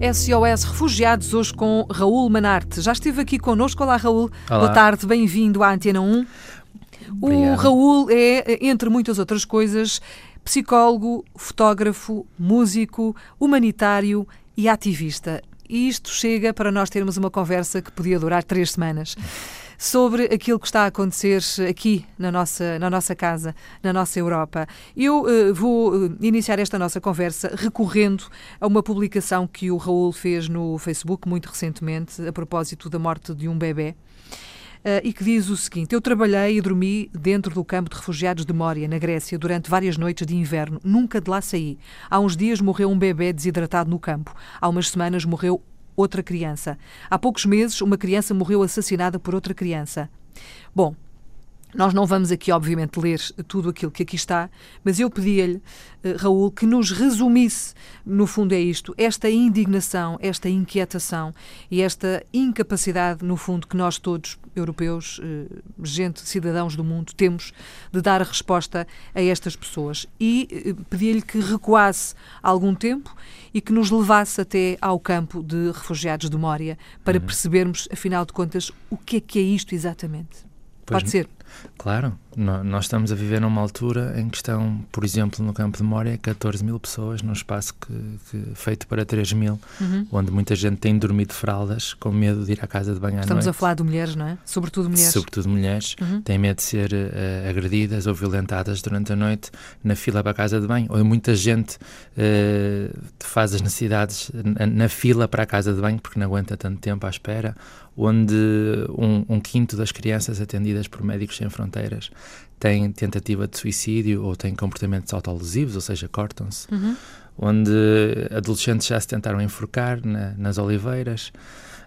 SOS Refugiados, hoje com Raul Manarte. Já esteve aqui connosco. Olá, Raul. Olá. Boa tarde, bem-vindo à Antena 1. Obrigado. O Raul é, entre muitas outras coisas, psicólogo, fotógrafo, músico, humanitário e ativista. E isto chega para nós termos uma conversa que podia durar três semanas sobre aquilo que está a acontecer aqui na nossa, na nossa casa, na nossa Europa. Eu uh, vou uh, iniciar esta nossa conversa recorrendo a uma publicação que o Raul fez no Facebook muito recentemente, a propósito da morte de um bebê. Uh, e que diz o seguinte: Eu trabalhei e dormi dentro do campo de refugiados de Mória, na Grécia, durante várias noites de inverno. Nunca de lá saí. Há uns dias morreu um bebê desidratado no campo. Há umas semanas morreu outra criança. Há poucos meses, uma criança morreu assassinada por outra criança. Bom, nós não vamos aqui, obviamente, ler tudo aquilo que aqui está, mas eu pedia-lhe, eh, Raul, que nos resumisse, no fundo é isto, esta indignação, esta inquietação e esta incapacidade, no fundo, que nós todos, europeus, eh, gente, cidadãos do mundo, temos de dar a resposta a estas pessoas. E eh, pedia-lhe que recuasse algum tempo e que nos levasse até ao campo de refugiados de Mória para uhum. percebermos, afinal de contas, o que é que é isto exatamente. Pois Pode ser. Claro, nós estamos a viver numa altura em que estão, por exemplo, no campo de Moria, 14 mil pessoas num espaço que, que feito para 3 mil, uhum. onde muita gente tem dormido fraldas com medo de ir à casa de banho à Estamos a falar de mulheres, não é? Sobretudo mulheres. Sobretudo mulheres, uhum. têm medo de ser uh, agredidas ou violentadas durante a noite na fila para a casa de banho. Ou muita gente uh, faz as necessidades na, na fila para a casa de banho porque não aguenta tanto tempo à espera onde um, um, quinto das crianças atendidas por Médicos Sem Fronteiras têm tentativa de suicídio ou têm comportamentos autolesivos, ou seja, cortam-se, uhum. onde adolescentes já se tentaram enforcar na, nas oliveiras.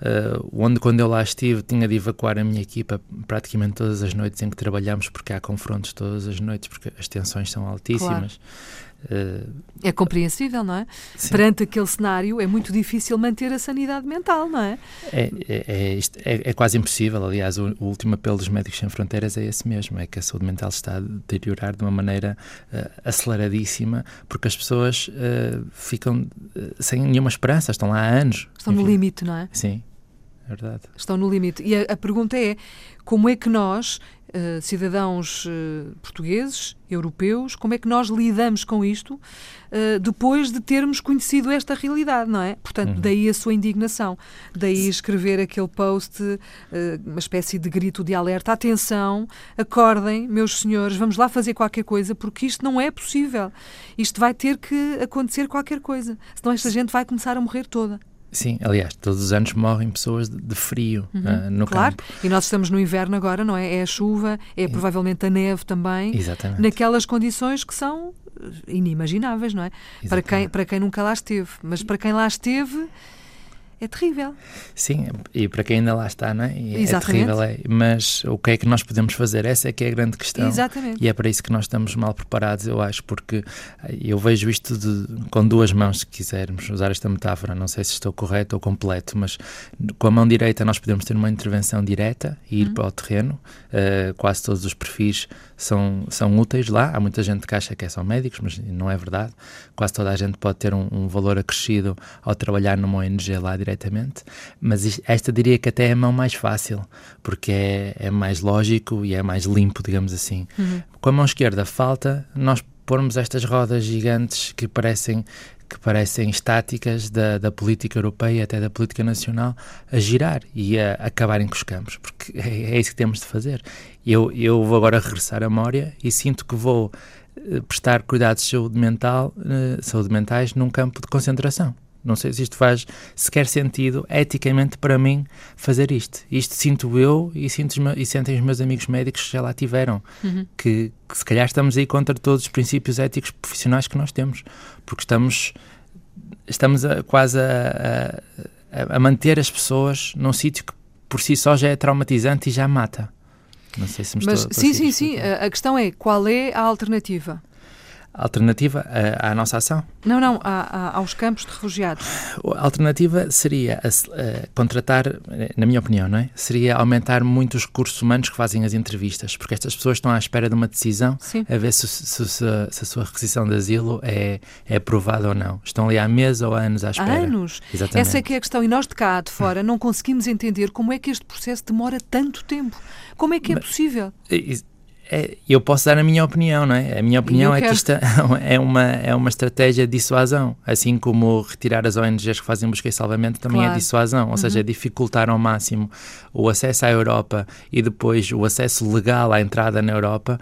Uh, onde quando eu lá estive tinha de evacuar a minha equipa praticamente todas as noites em que trabalhamos porque há confrontos todas as noites porque as tensões são altíssimas. Claro. Uh, é compreensível, não é? Sim. Perante aquele cenário é muito difícil manter a sanidade mental, não é? É, é, é, é, é quase impossível. Aliás, o, o, último apelo dos Médicos Sem Fronteiras é esse mesmo: é que a saúde mental está a deteriorar de uma maneira uh, aceleradíssima, porque as pessoas uh, ficam sem nenhuma esperança, estão lá há anos. Estão Enfim. no limite, não é? Sim. Verdade. Estão no limite. E a, a pergunta é: como é que nós, uh, cidadãos uh, portugueses, europeus, como é que nós lidamos com isto uh, depois de termos conhecido esta realidade, não é? Portanto, uhum. daí a sua indignação, daí escrever aquele post, uma espécie de grito de alerta: atenção, acordem, meus senhores, vamos lá fazer qualquer coisa, porque isto não é possível. Isto vai ter que acontecer qualquer coisa, senão esta gente vai começar a morrer toda. Sim, aliás, todos os anos morrem pessoas de, de frio uhum, uh, no claro. campo. E nós estamos no inverno agora, não é? É a chuva, é, é. provavelmente a neve também. Exatamente. Naquelas condições que são inimagináveis, não é? Para quem, para quem nunca lá esteve. Mas para quem lá esteve é terrível. Sim, e para quem ainda lá está, não é? é. É terrível, é. Mas o que é que nós podemos fazer? Essa é que é a grande questão. Exatamente. E é para isso que nós estamos mal preparados, eu acho, porque eu vejo isto de, com duas mãos, se quisermos usar esta metáfora. Não sei se estou correto ou completo, mas com a mão direita nós podemos ter uma intervenção direta e ir uhum. para o terreno. Uh, quase todos os perfis são, são úteis lá. Há muita gente que acha que é são médicos, mas não é verdade. Quase toda a gente pode ter um, um valor acrescido ao trabalhar numa ONG lá direto diretamente, mas esta diria que até é a mão mais fácil, porque é, é mais lógico e é mais limpo, digamos assim. Uhum. Com a mão esquerda falta nós pormos estas rodas gigantes que parecem que parecem estáticas da, da política europeia até da política nacional a girar e a, a acabarem com os campos, porque é, é, isso que temos de fazer. Eu, eu vou agora regressar a Mória e sinto que vou eh, prestar cuidados de saúde mental, uh, saúde mentais num campo de concentração. Não sei se isto faz sequer sentido eticamente para mim fazer isto. Isto sinto eu e, sinto e sentem os meus amigos médicos que já lá tiveram. Uhum. Que, que, se calhar estamos aí contra todos os princípios éticos profissionais que nós temos. Porque estamos, estamos a, quase a, a, a manter as pessoas num sítio que por si só já é traumatizante e já mata. Não sei se me Mas, estou Sim, sim, sim. A questão é qual é a alternativa? Alternativa à, à nossa ação? Não, não, aos campos de refugiados. A alternativa seria a, a contratar, na minha opinião, não é? Seria aumentar muito os recursos humanos que fazem as entrevistas, porque estas pessoas estão à espera de uma decisão Sim. a ver se, se, se, se, a sua requisição de asilo é, é aprovada ou não. Estão ali há meses ou há anos à espera. Há anos? Exatamente. Essa é que é a questão. E nós de cá, de fora, não conseguimos entender como é que este processo demora tanto tempo. Como é que é Mas, possível? Eu posso dar a minha opinião, não é? A minha opinião é que isto é uma, é uma estratégia de dissuasão, assim como retirar as ONGs que fazem busca e salvamento também é claro. é dissuasão, ou uhum. seja, é dificultar ao máximo o acesso à Europa e depois o acesso legal à entrada na Europa,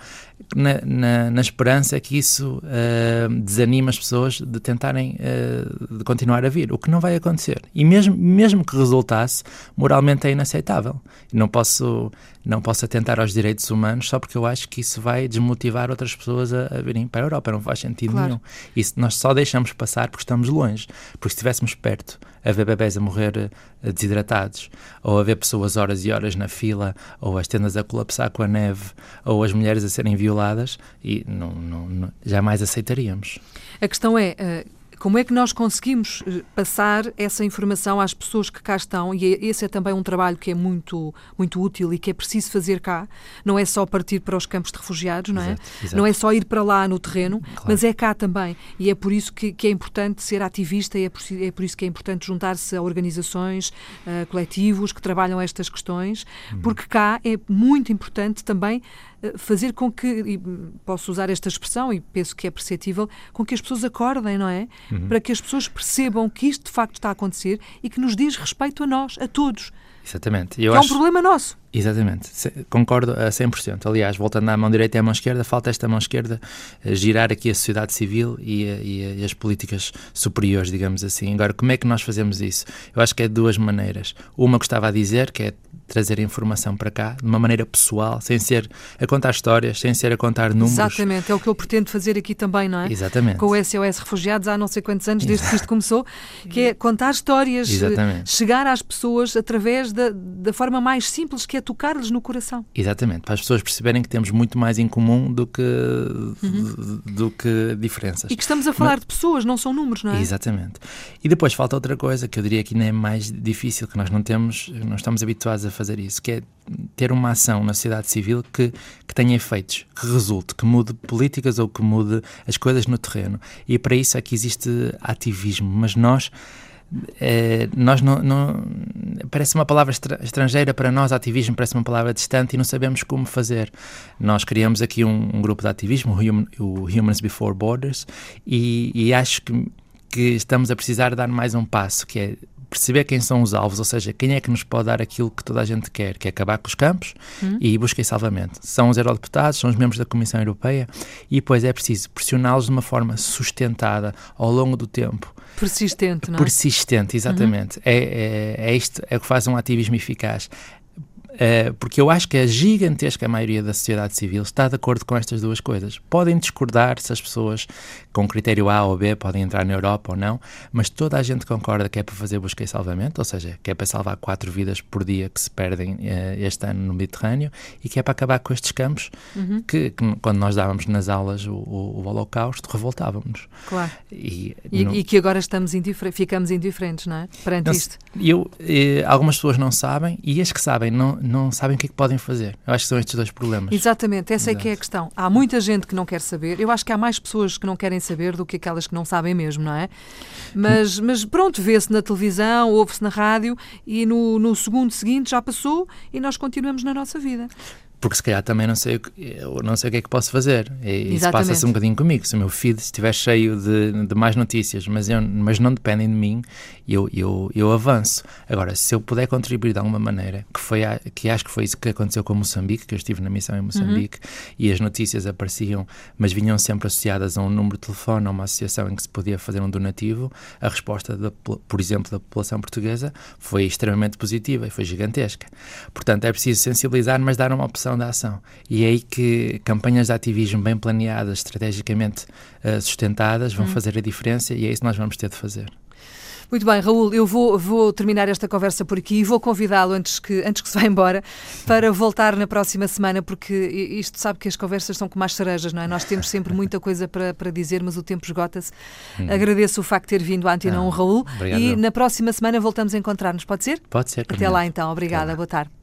na, na, na esperança que isso uh, desanima as pessoas de tentarem uh, de continuar a vir, o que não vai acontecer. E mesmo, mesmo que resultasse, moralmente é inaceitável. Não posso, não posso atentar aos direitos humanos só porque eu acho que isso vai desmotivar outras pessoas a, a virem para a Europa. Não faz sentido claro. nenhum. Isso nós só deixamos passar porque estamos longe. Porque se estivéssemos perto, a ver bebés a morrer uh, desidratados, ou a ver pessoas horas e horas na fila, ou as tendas a colapsar com a neve, ou as mulheres a serem violadas, e não, não, não jamais aceitaríamos. A questão é, uh, como é que nós conseguimos eh, passar essa informação às pessoas que cá estão? E é, esse é também um trabalho que é muito, muito útil e que é preciso fazer cá. Não é só partir para os campos de refugiados, não é? Exato, exato. Não é só ir para lá no terreno, claro. mas é cá também. E é por isso que, que é importante ser ativista e é por, é por isso que é importante juntar-se a organizações, uh, coletivos que trabalham estas questões, uhum. porque cá é muito importante também eh, fazer com que, e posso usar esta expressão e penso que é perceptível, com que as pessoas acordem, não é? Uhum. Para que as pessoas percebam que isto de facto está a acontecer e que nos diz respeito a nós, a todos. Exatamente. Que acho... é um problema nosso. Exatamente, concordo a 100%. Aliás, voltando à mão direita e à mão esquerda, falta esta mão esquerda eh, girar aqui a sociedade civil e, a, e, a, e, as políticas superiores, digamos assim. Agora, como é que nós fazemos isso? Eu acho que é de duas maneiras. Uma que estava a dizer, que é trazer informação para cá de uma maneira pessoal, sem ser a contar histórias, sem ser a contar números. Exatamente, é o que eu pretendo fazer aqui também, não é? Exatamente. Com o SOS Refugiados há não sei quantos anos, desde que isto começou, que é contar histórias, Exatamente. chegar às pessoas através da, da forma mais simples, que é tocar-lhes no coração. Exatamente, para as pessoas perceberem que temos muito mais em comum do que, uhum. do que diferenças. E que estamos a falar Mas, de pessoas, não são números, não é? Exatamente. E depois falta outra coisa que eu diria que ainda é mais difícil, que nós não temos, não estamos habituados a fazer isso, que é ter uma ação na sociedade civil que, que tenha efeitos, que resulte, que mude políticas ou que mude as coisas no terreno. E para isso é que existe ativismo, mas nós. É, nós não, não, parece uma palavra estrangeira para nós, ativismo parece uma palavra distante e não sabemos como fazer. Nós criamos aqui um, um grupo de ativismo, o, Humans Before Borders, e, e acho que, que estamos a precisar dar mais um passo, que é perceber quem são os alvos, ou seja, quem é que nos pode dar aquilo que toda a gente quer, que é acabar com os campos hum. e busca e salvamento. São os eurodeputados, são os membros da Comissão Europeia e depois é preciso pressioná-los de uma forma sustentada ao longo do tempo. Persistente, não é? Persistente, exatamente. Uhum. É, é, é isto é o que faz um ativismo eficaz. Uh, porque eu acho que a gigantesca maioria da sociedade civil está de acordo com estas duas coisas. Podem discordar se as pessoas com critério A ou B podem entrar na Europa ou não, mas toda a gente concorda que é para fazer busca e salvamento, ou seja, que é para salvar quatro vidas por dia que se perdem uh, este ano no Mediterrâneo e que é para acabar com estes campos uhum. que, que, quando nós dávamos nas aulas o, o, o Holocausto, revoltávamos. Claro. E, e, no... e que agora estamos indifer ficamos indiferentes, não é? Perante não, isto. Eu, eh, algumas pessoas não sabem e as que sabem não não sabem o que é que podem fazer. Eu acho que são estes dois problemas. Exatamente, essa Exato. é que é a questão. Há muita gente que não quer saber. Eu acho que há mais pessoas que não querem saber do que aquelas que não sabem mesmo, não é? Mas, mas pronto, vê-se na televisão, ouve-se na rádio e no, no segundo seguinte já passou e nós continuamos na nossa vida porque se calhar também não sei, não sei o que é que posso fazer. E isso passa-se um bocadinho comigo. Se o meu feed estiver cheio de, de mais notícias, mas, eu, mas não dependem de mim, eu, eu, eu avanço. Agora, se eu puder contribuir de alguma maneira, que, foi a, que acho que foi isso que aconteceu com Moçambique, que eu estive na missão em Moçambique, uhum. e as notícias apareciam, mas vinham sempre associadas a um número de telefone, a uma associação em que se podia fazer um donativo, a resposta, da, por exemplo, da população portuguesa foi extremamente positiva e foi gigantesca. Portanto, é preciso sensibilizar, mas dar uma opção da ação. E é aí que campanhas de ativismo bem planeadas, estrategicamente uh, sustentadas, vão uhum. fazer a diferença e é isso que nós vamos ter de fazer. Muito bem, Raul, eu vou, vou terminar esta conversa por aqui e vou convidá-lo antes que, antes que se vá embora para voltar na próxima semana, porque isto sabe que as conversas são como as cerejas, não é? Nós temos sempre muita coisa para, para dizer, mas o tempo esgota-se. Hum. Agradeço o facto de ter vindo à Antena 1, Raul, obrigado. e na próxima semana voltamos a encontrar-nos, pode ser? Pode ser. Até lá então, obrigada, boa tarde.